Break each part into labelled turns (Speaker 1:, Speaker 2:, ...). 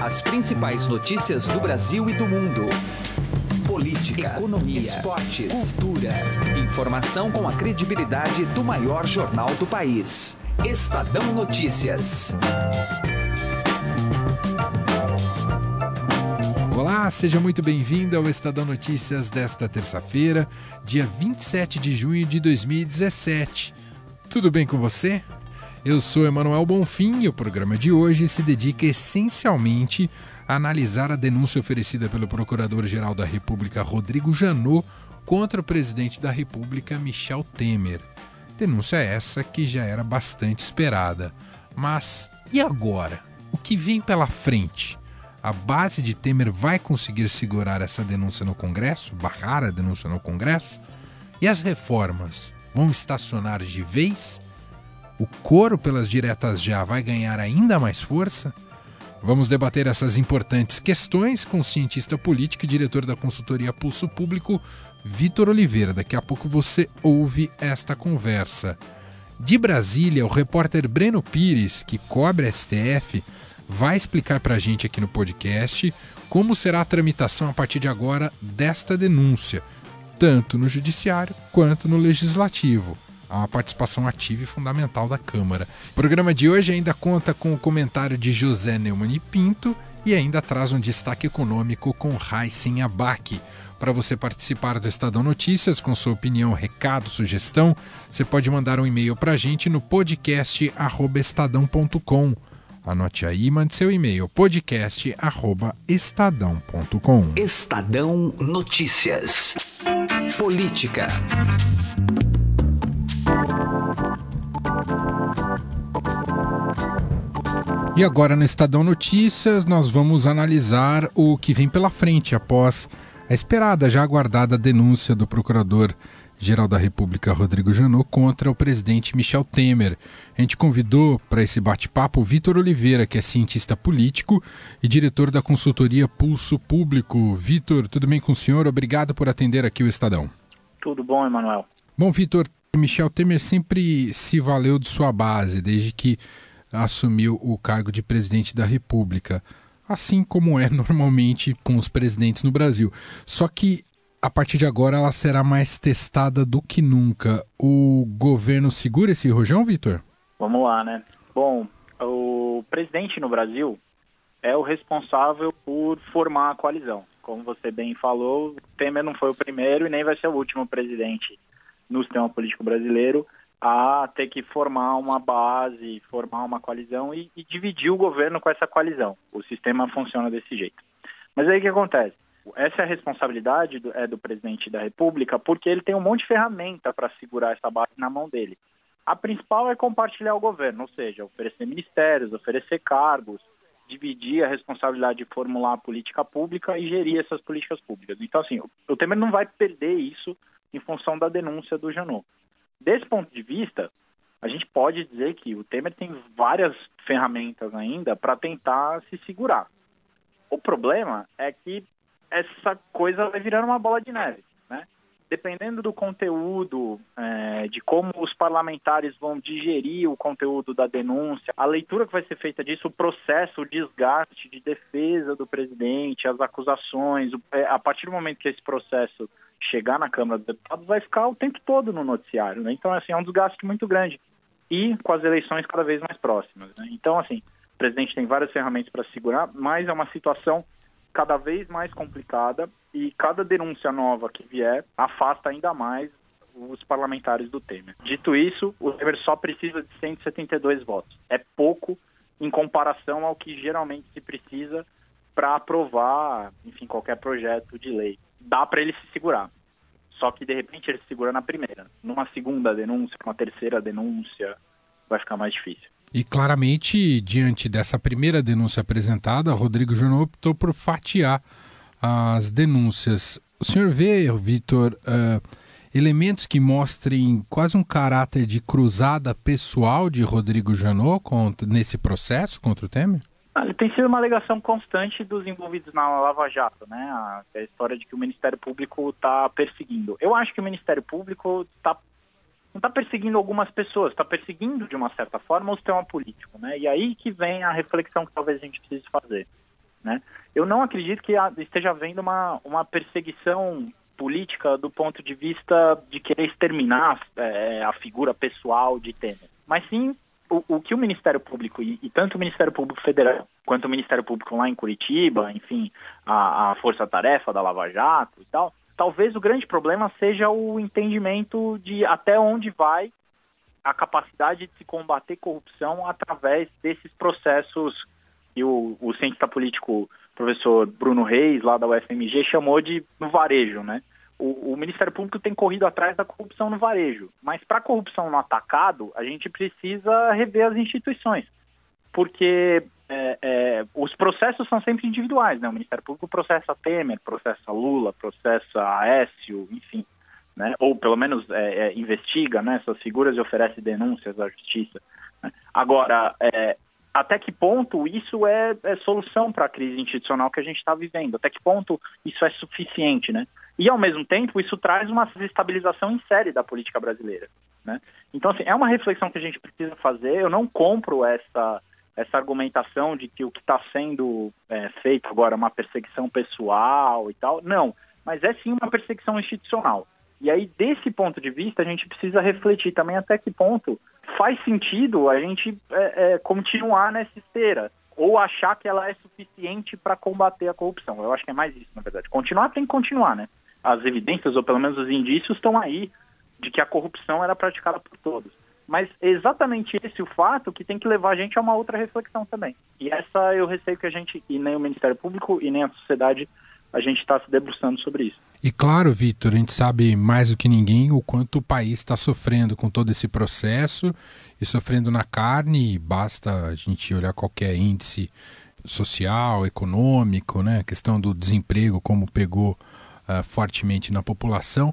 Speaker 1: As principais notícias do Brasil e do mundo. Política, economia, esportes, cultura. Informação com a credibilidade do maior jornal do país. Estadão Notícias.
Speaker 2: Olá, seja muito bem-vindo ao Estadão Notícias desta terça-feira, dia 27 de junho de 2017. Tudo bem com você? Eu sou Emanuel Bonfim e o programa de hoje se dedica essencialmente a analisar a denúncia oferecida pelo Procurador-Geral da República Rodrigo Janot contra o presidente da República Michel Temer. Denúncia essa que já era bastante esperada. Mas e agora? O que vem pela frente? A base de Temer vai conseguir segurar essa denúncia no Congresso, barrar a denúncia no Congresso? E as reformas vão estacionar de vez? O coro pelas diretas já vai ganhar ainda mais força? Vamos debater essas importantes questões com o cientista político e diretor da consultoria Pulso Público, Vitor Oliveira. Daqui a pouco você ouve esta conversa. De Brasília, o repórter Breno Pires, que cobre STF, vai explicar para a gente aqui no podcast como será a tramitação a partir de agora desta denúncia, tanto no Judiciário quanto no Legislativo a participação ativa e fundamental da Câmara. O programa de hoje ainda conta com o comentário de José Neumann Pinto e ainda traz um destaque econômico com Raíssen Abac. Para você participar do Estadão Notícias com sua opinião, recado, sugestão, você pode mandar um e-mail para a gente no podcast estadão.com. Anote aí e mande seu e-mail podcast@estadão.com.
Speaker 1: Estadão Notícias. Política.
Speaker 2: E agora no Estadão Notícias nós vamos analisar o que vem pela frente após a esperada, já aguardada denúncia do Procurador-Geral da República, Rodrigo Janot, contra o presidente Michel Temer. A gente convidou para esse bate-papo o Vitor Oliveira, que é cientista político e diretor da consultoria Pulso Público. Vitor, tudo bem com o senhor? Obrigado por atender aqui o Estadão.
Speaker 3: Tudo bom, Emanuel.
Speaker 2: Bom, Vitor, Michel Temer sempre se valeu de sua base, desde que assumiu o cargo de presidente da República, assim como é normalmente com os presidentes no Brasil. Só que a partir de agora ela será mais testada do que nunca. O governo segura esse rojão, Vitor?
Speaker 3: Vamos lá, né? Bom, o presidente no Brasil é o responsável por formar a coalizão. Como você bem falou, Temer não foi o primeiro e nem vai ser o último presidente no sistema político brasileiro a ter que formar uma base, formar uma coalizão e, e, dividir o governo com essa coalizão. O sistema funciona desse jeito. Mas aí o que acontece? Essa é responsabilidade do, é do presidente da República, porque ele tem um monte de ferramenta para segurar essa base na mão dele. A principal é compartilhar o governo, ou seja, oferecer ministérios, oferecer cargos, dividir a responsabilidade de formular a política pública e gerir essas políticas públicas. Então, assim, o Temer não vai perder isso em função da denúncia do Janot. Desse ponto de vista, a gente pode dizer que o Temer tem várias ferramentas ainda para tentar se segurar. O problema é que essa coisa vai virando uma bola de neve, né? Dependendo do conteúdo, é, de como os parlamentares vão digerir o conteúdo da denúncia, a leitura que vai ser feita disso, o processo, o desgaste de defesa do presidente, as acusações, é, a partir do momento que esse processo chegar na Câmara dos Deputados vai ficar o tempo todo no noticiário, né? Então, assim, é um desgaste muito grande. E com as eleições cada vez mais próximas. Né? Então, assim, o presidente tem várias ferramentas para segurar, mas é uma situação cada vez mais complicada e cada denúncia nova que vier afasta ainda mais os parlamentares do Temer. Dito isso, o Temer só precisa de 172 votos. É pouco em comparação ao que geralmente se precisa para aprovar, enfim, qualquer projeto de lei dá para ele se segurar. Só que de repente ele se segura na primeira. Numa segunda denúncia, uma terceira denúncia, vai ficar mais difícil.
Speaker 2: E claramente, diante dessa primeira denúncia apresentada, Rodrigo Jornal optou por fatiar as denúncias. O senhor vê, Vitor, uh, elementos que mostrem quase um caráter de cruzada pessoal de Rodrigo Janot nesse processo contra o Temer?
Speaker 3: Ah, tem sido uma alegação constante dos envolvidos na Lava Jato, né? A, a história de que o Ministério Público está perseguindo. Eu acho que o Ministério Público tá, não está perseguindo algumas pessoas, está perseguindo de uma certa forma o sistema político, né? E aí que vem a reflexão que talvez a gente precise fazer. né? Eu não acredito que esteja havendo uma, uma perseguição política do ponto de vista de querer exterminar é, a figura pessoal de Temer, mas sim o, o que o Ministério Público, e, e, tanto o Ministério Público Federal quanto o Ministério Público lá em Curitiba, enfim, a, a força-tarefa da Lava Jato e tal, talvez o grande problema seja o entendimento de até onde vai a capacidade de se combater corrupção através desses processos que o, o cientista político professor Bruno Reis, lá da UFMG, chamou de no varejo, né? O, o Ministério Público tem corrido atrás da corrupção no varejo, mas para a corrupção no atacado, a gente precisa rever as instituições, porque é, é, os processos são sempre individuais, né? O Ministério Público processa Temer, processa Lula, processa Aécio, enfim, né? Ou pelo menos é, é investiga né, essas figuras e oferece denúncias à justiça. Né? Agora, é, até que ponto isso é, é solução para a crise institucional que a gente está vivendo? Até que ponto isso é suficiente, né? E, ao mesmo tempo, isso traz uma desestabilização em série da política brasileira, né? Então, assim, é uma reflexão que a gente precisa fazer. Eu não compro essa essa argumentação de que o que está sendo é, feito agora é uma perseguição pessoal e tal. Não, mas é sim uma perseguição institucional. E aí, desse ponto de vista, a gente precisa refletir também até que ponto faz sentido a gente é, é, continuar nessa esteira ou achar que ela é suficiente para combater a corrupção. Eu acho que é mais isso, na verdade. Continuar tem que continuar, né? As evidências, ou pelo menos os indícios, estão aí de que a corrupção era praticada por todos. Mas é exatamente esse o fato que tem que levar a gente a uma outra reflexão também. E essa eu receio que a gente, e nem o Ministério Público e nem a sociedade, a gente está se debruçando sobre isso.
Speaker 2: E claro, Vitor, a gente sabe mais do que ninguém o quanto o país está sofrendo com todo esse processo e sofrendo na carne. Basta a gente olhar qualquer índice social, econômico, né? A questão do desemprego, como pegou uh, fortemente na população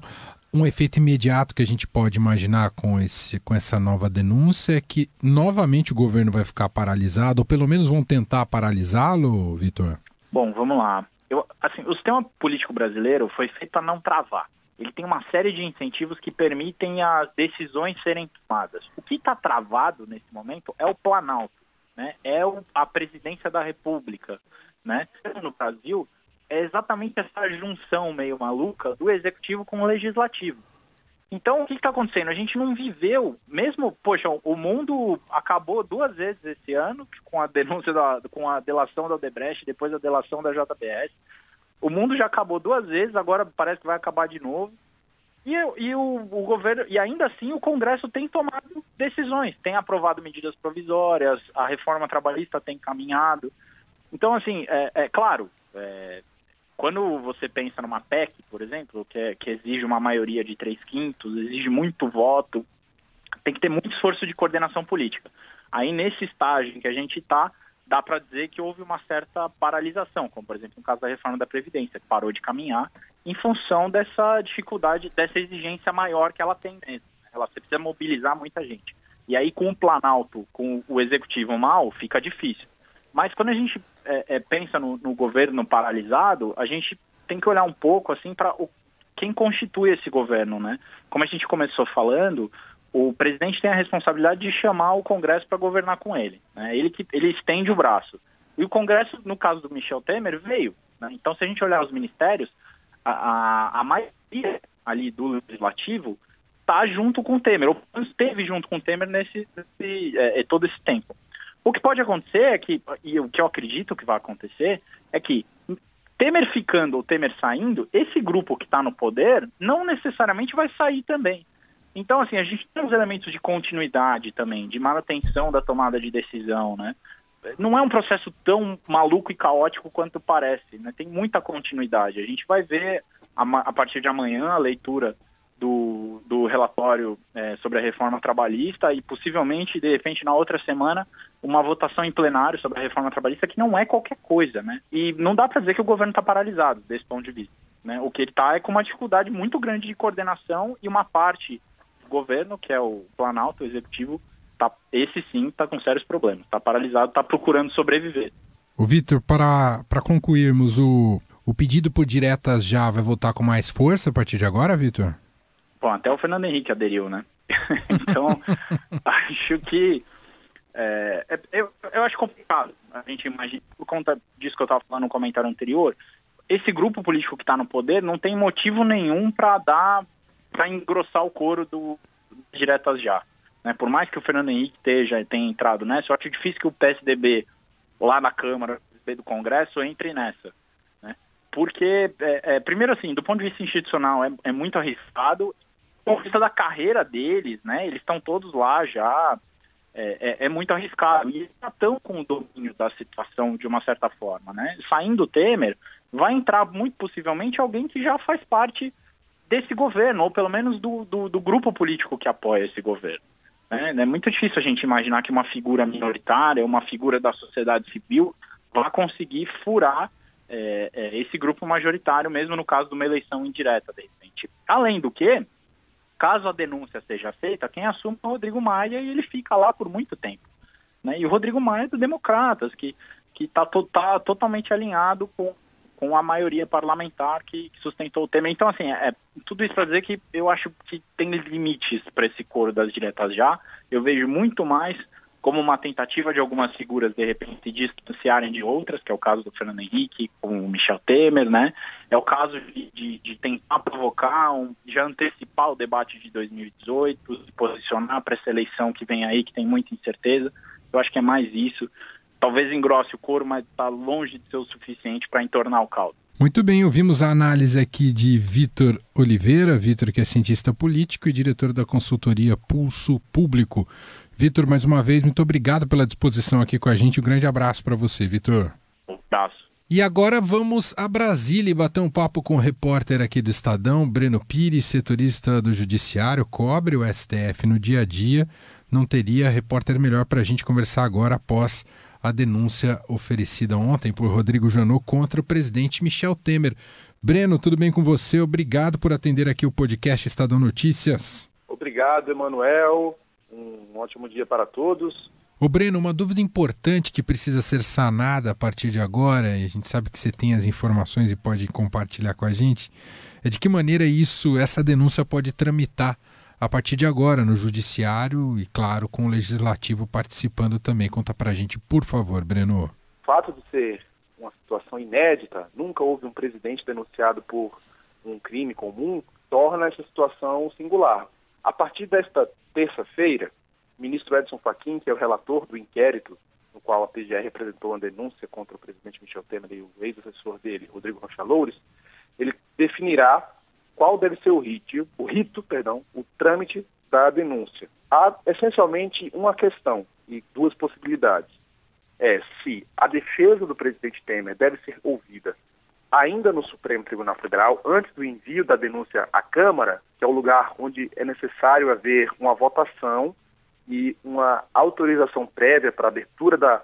Speaker 2: um efeito imediato que a gente pode imaginar com, esse, com essa nova denúncia é que novamente o governo vai ficar paralisado, ou pelo menos vão tentar paralisá-lo, Vitor?
Speaker 3: Bom, vamos lá. Eu, assim, o sistema político brasileiro foi feito para não travar. Ele tem uma série de incentivos que permitem as decisões serem tomadas. O que está travado nesse momento é o Planalto, né? é o, a presidência da República. Né? No Brasil, é exatamente essa junção meio maluca do executivo com o legislativo. Então, o que está acontecendo? A gente não viveu, mesmo, poxa, o mundo acabou duas vezes esse ano, com a denúncia, da, com a delação da Odebrecht, depois a delação da JBS. O mundo já acabou duas vezes, agora parece que vai acabar de novo. E, e o, o, governo, e ainda assim o Congresso tem tomado decisões, tem aprovado medidas provisórias, a reforma trabalhista tem caminhado. Então, assim, é, é claro, é, quando você pensa numa PEC, por exemplo, que, é, que exige uma maioria de três quintos, exige muito voto, tem que ter muito esforço de coordenação política. Aí, nesse estágio em que a gente está, dá para dizer que houve uma certa paralisação, como, por exemplo, no caso da reforma da Previdência, que parou de caminhar em função dessa dificuldade, dessa exigência maior que ela tem mesmo. Ela precisa mobilizar muita gente. E aí, com o Planalto, com o Executivo mal, fica difícil. Mas quando a gente é, é, pensa no, no, governo paralisado, a gente tem que olhar um pouco assim para quem constitui esse governo, né? Como a gente começou falando, o presidente tem a responsabilidade de chamar o Congresso para governar com ele. Né? Ele que ele estende o braço. E o Congresso, no caso do Michel Temer, veio. Né? Então, se a gente olhar os ministérios, a, a, a maioria ali do legislativo está junto com o Temer, ou esteve junto com o Temer nesse, nesse é, todo esse tempo. O que pode acontecer é que, e o que eu acredito que vai acontecer, é que Temer ficando ou Temer saindo, esse grupo que está no poder não necessariamente vai sair também. Então, assim, a gente tem os elementos de continuidade também, de manutenção da tomada de decisão, né? Não é um processo tão maluco e caótico quanto parece, né? Tem muita continuidade. A gente vai ver a partir de amanhã a leitura do, relatório é, sobre a reforma trabalhista e possivelmente, de repente, na outra semana, uma votação em plenário sobre a reforma trabalhista que não é qualquer coisa, né? E não dá para dizer que o governo está paralisado desse ponto de vista. Né? O que ele está é com uma dificuldade muito grande de coordenação e uma parte do governo, que é o Planalto, o Executivo, tá, esse sim está com sérios problemas. Está paralisado, está procurando sobreviver.
Speaker 2: O Vitor, para, para concluirmos, o, o pedido por diretas já vai voltar com mais força a partir de agora, Vitor?
Speaker 3: Bom, até o Fernando Henrique aderiu, né? então, acho que É, é, eu, eu acho complicado a gente imagina, por conta disso que eu estava falando no comentário anterior, esse grupo político que está no poder não tem motivo nenhum para dar, para engrossar o couro do diretas já. Né? Por mais que o Fernando Henrique esteja, tenha entrado nessa, eu acho difícil que o PSDB lá na Câmara do Congresso entre nessa. Né? Porque, é, é, primeiro assim, do ponto de vista institucional é, é muito arriscado, do ponto de vista da carreira deles, né? eles estão todos lá já, é, é, é, muito arriscado. E eles já estão com o domínio da situação de uma certa forma. Né? Saindo o Temer, vai entrar muito possivelmente alguém que já faz parte desse governo, ou pelo menos do, do, do grupo político que apoia esse governo. Né? É muito difícil a gente imaginar que uma figura minoritária, uma figura da sociedade civil, vá conseguir furar é, é, esse grupo majoritário, mesmo no caso de uma eleição indireta, de repente. Além do que, caso a denúncia seja feita, quem assume é o Rodrigo Maia e ele fica lá por muito tempo. Né? E o Rodrigo Maia é do Democratas, que está to, tá totalmente alinhado com com a maioria parlamentar que, que sustentou o tema. Então, assim, é, tudo isso para dizer que eu acho que tem limites para esse coro das diretas já. Eu vejo muito mais como uma tentativa de algumas figuras, de repente, distanciarem de outras, que é o caso do Fernando Henrique com o Michel Temer, né? É o caso de, de, de tentar provocar, um, já antecipar o debate de 2018, se posicionar para essa eleição que vem aí, que tem muita incerteza. Eu acho que é mais isso talvez engrosse o couro, mas está longe de ser o suficiente para entornar o caldo.
Speaker 2: Muito bem, ouvimos a análise aqui de Vitor Oliveira, Vitor que é cientista político e diretor da consultoria Pulso Público. Vitor, mais uma vez, muito obrigado pela disposição aqui com a gente. Um grande abraço para você, Vitor.
Speaker 3: Um abraço.
Speaker 2: E agora vamos a Brasília e bater um papo com o repórter aqui do Estadão, Breno Pires, setorista do Judiciário, cobre o STF no dia a dia. Não teria repórter melhor para a gente conversar agora após a denúncia oferecida ontem por Rodrigo Janot contra o presidente Michel Temer. Breno, tudo bem com você? Obrigado por atender aqui o podcast Estadão Notícias.
Speaker 4: Obrigado, Emanuel. Um ótimo dia para todos.
Speaker 2: Ô Breno, uma dúvida importante que precisa ser sanada a partir de agora, e a gente sabe que você tem as informações e pode compartilhar com a gente, é de que maneira isso, essa denúncia pode tramitar a partir de agora no Judiciário e, claro, com o Legislativo participando também. Conta pra gente, por favor, Breno.
Speaker 4: O fato de ser uma situação inédita, nunca houve um presidente denunciado por um crime comum, torna essa situação singular. A partir desta terça-feira, o ministro Edson Fachin, que é o relator do inquérito no qual a PGR apresentou uma denúncia contra o presidente Michel Temer e o ex-assessor dele, Rodrigo Rocha Loures, ele definirá qual deve ser o rito, o rito, perdão, o trâmite da denúncia. Há essencialmente uma questão e duas possibilidades. É se a defesa do presidente Temer deve ser ouvida ainda no Supremo Tribunal Federal, antes do envio da denúncia à Câmara, que é o lugar onde é necessário haver uma votação e uma autorização prévia para abertura da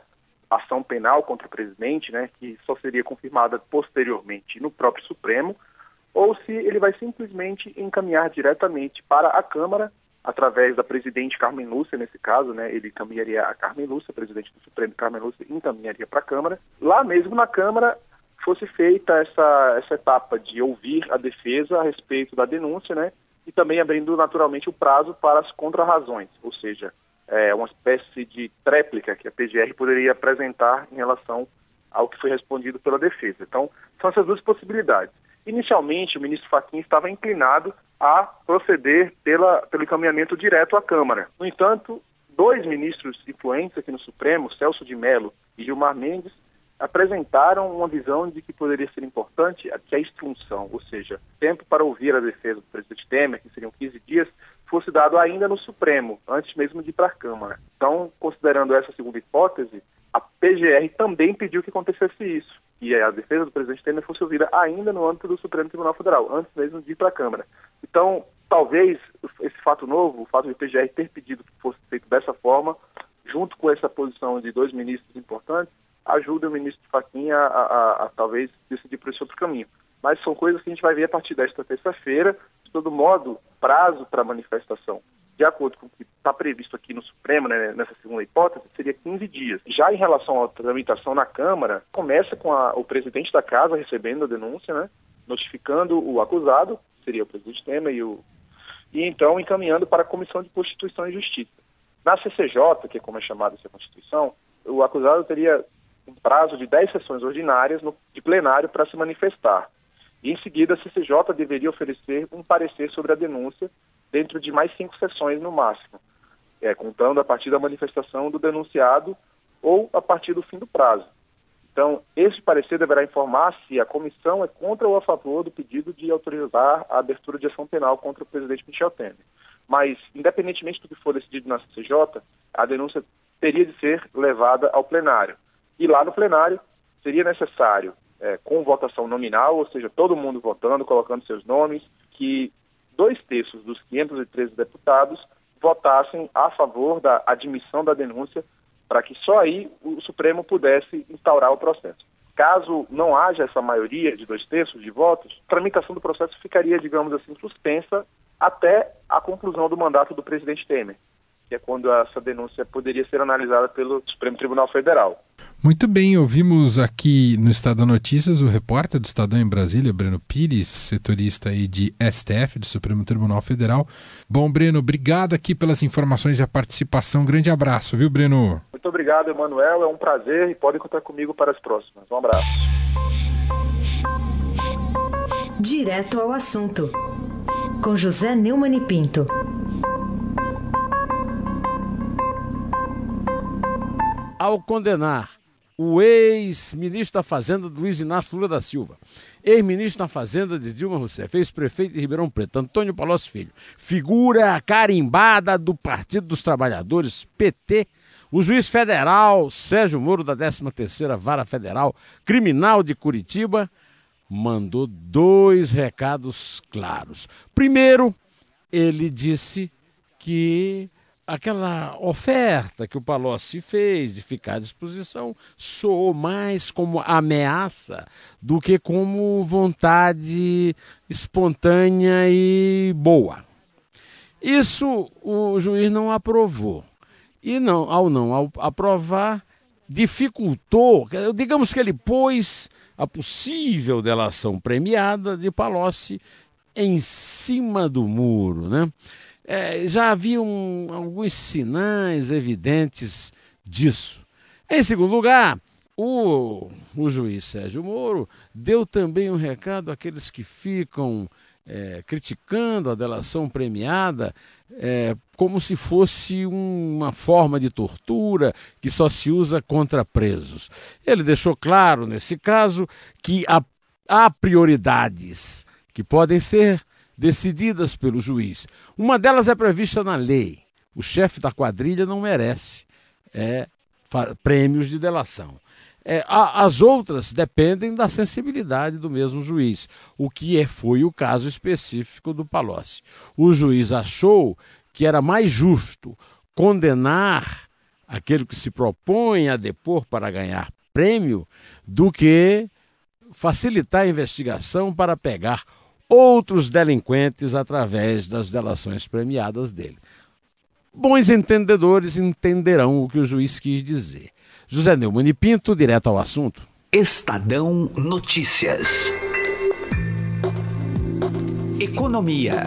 Speaker 4: ação penal contra o presidente, né, que só seria confirmada posteriormente no próprio Supremo, ou se ele vai simplesmente encaminhar diretamente para a Câmara, através da presidente Carmen Lúcia, nesse caso, né, ele encaminharia a Carmen Lúcia, presidente do Supremo Carmen Lúcia, encaminharia para a Câmara. Lá mesmo na Câmara fosse feita essa, essa etapa de ouvir a defesa a respeito da denúncia, né, e também abrindo naturalmente o prazo para as contrarrazões, ou seja, é uma espécie de tréplica que a PGR poderia apresentar em relação ao que foi respondido pela defesa. Então, são essas duas possibilidades. Inicialmente, o ministro Fachin estava inclinado a proceder pela, pelo encaminhamento direto à Câmara. No entanto, dois ministros influentes aqui no Supremo, Celso de Mello e Gilmar Mendes, apresentaram uma visão de que poderia ser importante que a instrução, ou seja, tempo para ouvir a defesa do presidente Temer, que seriam 15 dias, fosse dado ainda no Supremo, antes mesmo de ir para a Câmara. Então, considerando essa segunda hipótese, a PGR também pediu que acontecesse isso que a defesa do presidente Temer fosse ouvida ainda no âmbito do Supremo Tribunal Federal, antes mesmo de ir para a Câmara. Então, talvez esse fato novo, o fato de o PGR ter pedido que fosse feito dessa forma, junto com essa posição de dois ministros importantes, ajude o ministro Fachin a, a, a, a talvez decidir por esse outro caminho. Mas são coisas que a gente vai ver a partir desta terça-feira. De todo modo, prazo para manifestação de acordo com o que está previsto aqui no Supremo, né, nessa segunda hipótese, seria 15 dias. Já em relação à tramitação na Câmara, começa com a, o presidente da casa recebendo a denúncia, né, notificando o acusado, seria o presidente Temer, e, o, e então encaminhando para a Comissão de Constituição e Justiça. Na CCJ, que é como é chamada essa Constituição, o acusado teria um prazo de 10 sessões ordinárias no, de plenário para se manifestar. E em seguida a CCJ deveria oferecer um parecer sobre a denúncia dentro de mais cinco sessões no máximo, é, contando a partir da manifestação do denunciado ou a partir do fim do prazo. Então, esse parecer deverá informar se a comissão é contra ou a favor do pedido de autorizar a abertura de ação penal contra o presidente Michel Temer. Mas, independentemente do que for decidido na CCJ, a denúncia teria de ser levada ao plenário. E lá no plenário seria necessário, é, com votação nominal, ou seja, todo mundo votando, colocando seus nomes, que dois terços dos 513 deputados votassem a favor da admissão da denúncia para que só aí o Supremo pudesse instaurar o processo. Caso não haja essa maioria de dois terços de votos, a tramitação do processo ficaria, digamos assim, suspensa até a conclusão do mandato do presidente Temer, que é quando essa denúncia poderia ser analisada pelo Supremo Tribunal Federal.
Speaker 2: Muito bem, ouvimos aqui no Estado Notícias o repórter do Estadão em Brasília, Breno Pires, setorista aí de STF, do Supremo Tribunal Federal. Bom, Breno, obrigado aqui pelas informações e a participação. Grande abraço, viu, Breno?
Speaker 4: Muito obrigado, Emanuel. É um prazer e podem contar comigo para as próximas. Um abraço.
Speaker 5: Direto ao assunto, com José Neumann e Pinto.
Speaker 6: Ao condenar o ex-ministro da Fazenda Luiz Inácio Lula da Silva, ex-ministro da Fazenda de Dilma Rousseff, ex-prefeito de Ribeirão Preto, Antônio Palocci Filho, figura carimbada do Partido dos Trabalhadores, PT, o juiz federal Sérgio Moro, da 13ª Vara Federal Criminal de Curitiba, mandou dois recados claros. Primeiro, ele disse que aquela oferta que o Palocci fez de ficar à disposição soou mais como ameaça do que como vontade espontânea e boa. Isso o juiz não aprovou. E não, ao não ao aprovar, dificultou, digamos que ele pôs a possível delação premiada de Palocci em cima do muro, né? É, já haviam alguns sinais evidentes disso. Em segundo lugar, o, o juiz Sérgio Moro deu também um recado àqueles que ficam é, criticando a delação premiada é, como se fosse uma forma de tortura que só se usa contra presos. Ele deixou claro, nesse caso, que há, há prioridades que podem ser decididas pelo juiz. Uma delas é prevista na lei. O chefe da quadrilha não merece é, prêmios de delação. É, a, as outras dependem da sensibilidade do mesmo juiz, o que é, foi o caso específico do Palocci. O juiz achou que era mais justo condenar aquele que se propõe a depor para ganhar prêmio do que facilitar a investigação para pegar outros delinquentes através das delações premiadas dele. Bons entendedores entenderão o que o juiz quis dizer. José Neumann e Pinto, direto ao assunto.
Speaker 1: Estadão Notícias. Economia.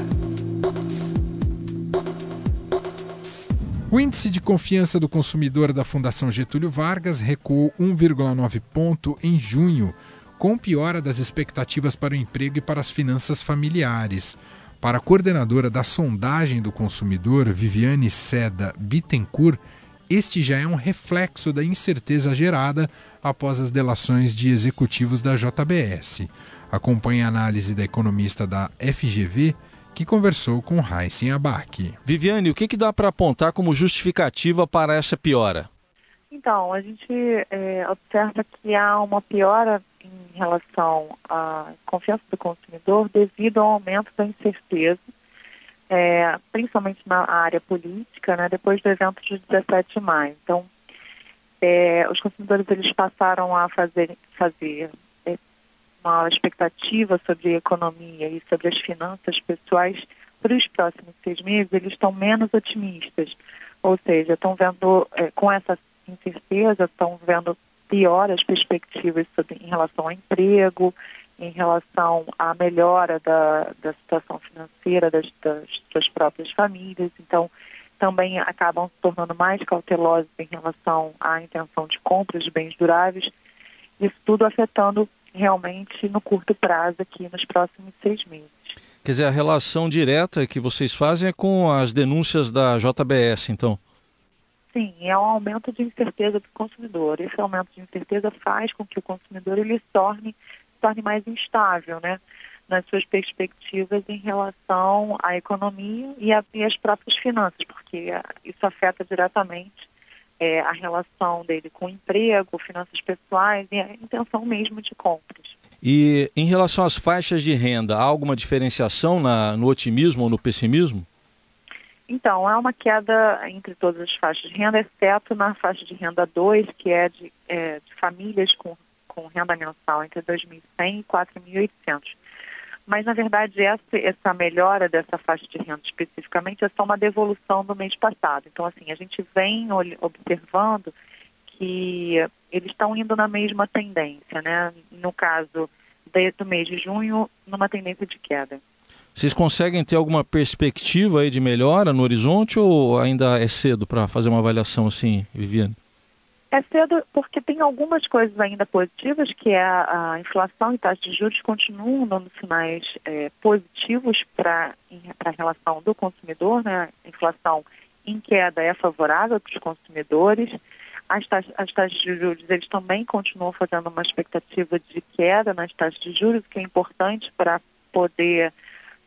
Speaker 2: O índice de confiança do consumidor da Fundação Getúlio Vargas recuou 1,9 ponto em junho com piora das expectativas para o emprego e para as finanças familiares. Para a coordenadora da sondagem do consumidor, Viviane Seda Bittencourt, este já é um reflexo da incerteza gerada após as delações de executivos da JBS. Acompanhe a análise da economista da FGV, que conversou com Heisen Abac.
Speaker 7: Viviane, o que, que dá para apontar como justificativa para essa piora?
Speaker 8: Então, a gente é, observa que há uma piora em relação à confiança do consumidor devido ao aumento da incerteza, é, principalmente na área política, né, depois do evento de 17 de maio. Então, é, os consumidores eles passaram a fazer, fazer é, uma expectativa sobre a economia e sobre as finanças pessoais para os próximos seis meses, eles estão menos otimistas. Ou seja, estão vendo, é, com essa incerteza, estão vendo pior as perspectivas em relação ao emprego, em relação à melhora da, da situação financeira das, das suas próprias famílias. Então, também acabam se tornando mais cautelosos em relação à intenção de compra de bens duráveis. Isso tudo afetando realmente no curto prazo aqui nos próximos seis meses.
Speaker 7: Quer dizer, a relação direta que vocês fazem é com as denúncias da JBS, então?
Speaker 8: Sim, é um aumento de incerteza do consumidor. Esse aumento de incerteza faz com que o consumidor ele se torne, se torne mais instável, né? nas suas perspectivas em relação à economia e, a, e às próprias finanças, porque isso afeta diretamente é, a relação dele com o emprego, finanças pessoais e a intenção mesmo de compras.
Speaker 7: E em relação às faixas de renda, há alguma diferenciação na, no otimismo ou no pessimismo?
Speaker 8: Então, há uma queda entre todas as faixas de renda, exceto na faixa de renda 2, que é de, é, de famílias com, com renda mensal entre 2.100 e 4.800. Mas, na verdade, essa, essa melhora dessa faixa de renda especificamente é só uma devolução do mês passado. Então, assim, a gente vem observando que eles estão indo na mesma tendência, né? No caso do mês de junho, numa tendência de queda.
Speaker 7: Vocês conseguem ter alguma perspectiva aí de melhora no horizonte ou ainda é cedo para fazer uma avaliação assim, Viviane?
Speaker 8: É cedo porque tem algumas coisas ainda positivas, que é a, a inflação e taxa de juros continuam dando sinais é, positivos para a relação do consumidor, né? A inflação em queda é favorável para os consumidores. As taxas, as taxas de juros, eles também continuam fazendo uma expectativa de queda nas taxas de juros, que é importante para poder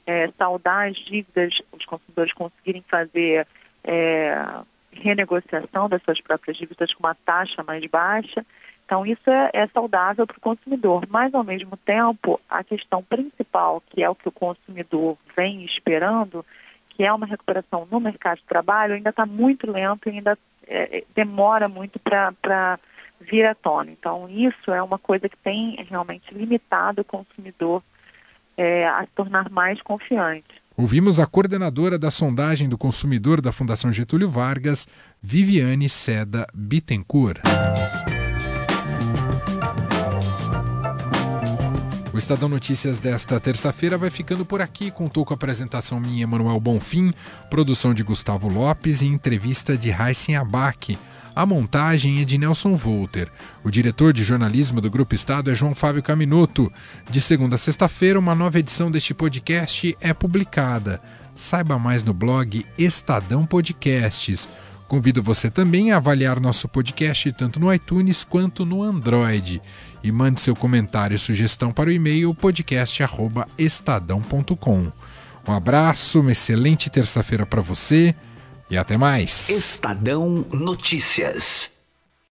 Speaker 8: é, saldar as dívidas, os consumidores conseguirem fazer é, renegociação das suas próprias dívidas com uma taxa mais baixa. Então, isso é, é saudável para o consumidor. Mas, ao mesmo tempo, a questão principal, que é o que o consumidor vem esperando, que é uma recuperação no mercado de trabalho, ainda está muito lento e ainda é, é demora muito para vir à tona. Então, isso é uma coisa que tem realmente limitado o consumidor é, a se tornar mais confiante.
Speaker 2: Ouvimos a coordenadora da sondagem do consumidor da Fundação Getúlio Vargas, Viviane Seda Bittencourt. O Estadão Notícias desta terça-feira vai ficando por aqui. Contou com a apresentação minha, Emanuel Bonfim, produção de Gustavo Lopes e entrevista de Raíssen Abac. A montagem é de Nelson Volter. O diretor de jornalismo do Grupo Estado é João Fábio Caminoto. De segunda a sexta-feira, uma nova edição deste podcast é publicada. Saiba mais no blog Estadão Podcasts. Convido você também a avaliar nosso podcast tanto no iTunes quanto no Android. E mande seu comentário e sugestão para o e-mail podcast.estadão.com. Um abraço, uma excelente terça-feira para você e até mais.
Speaker 1: Estadão Notícias.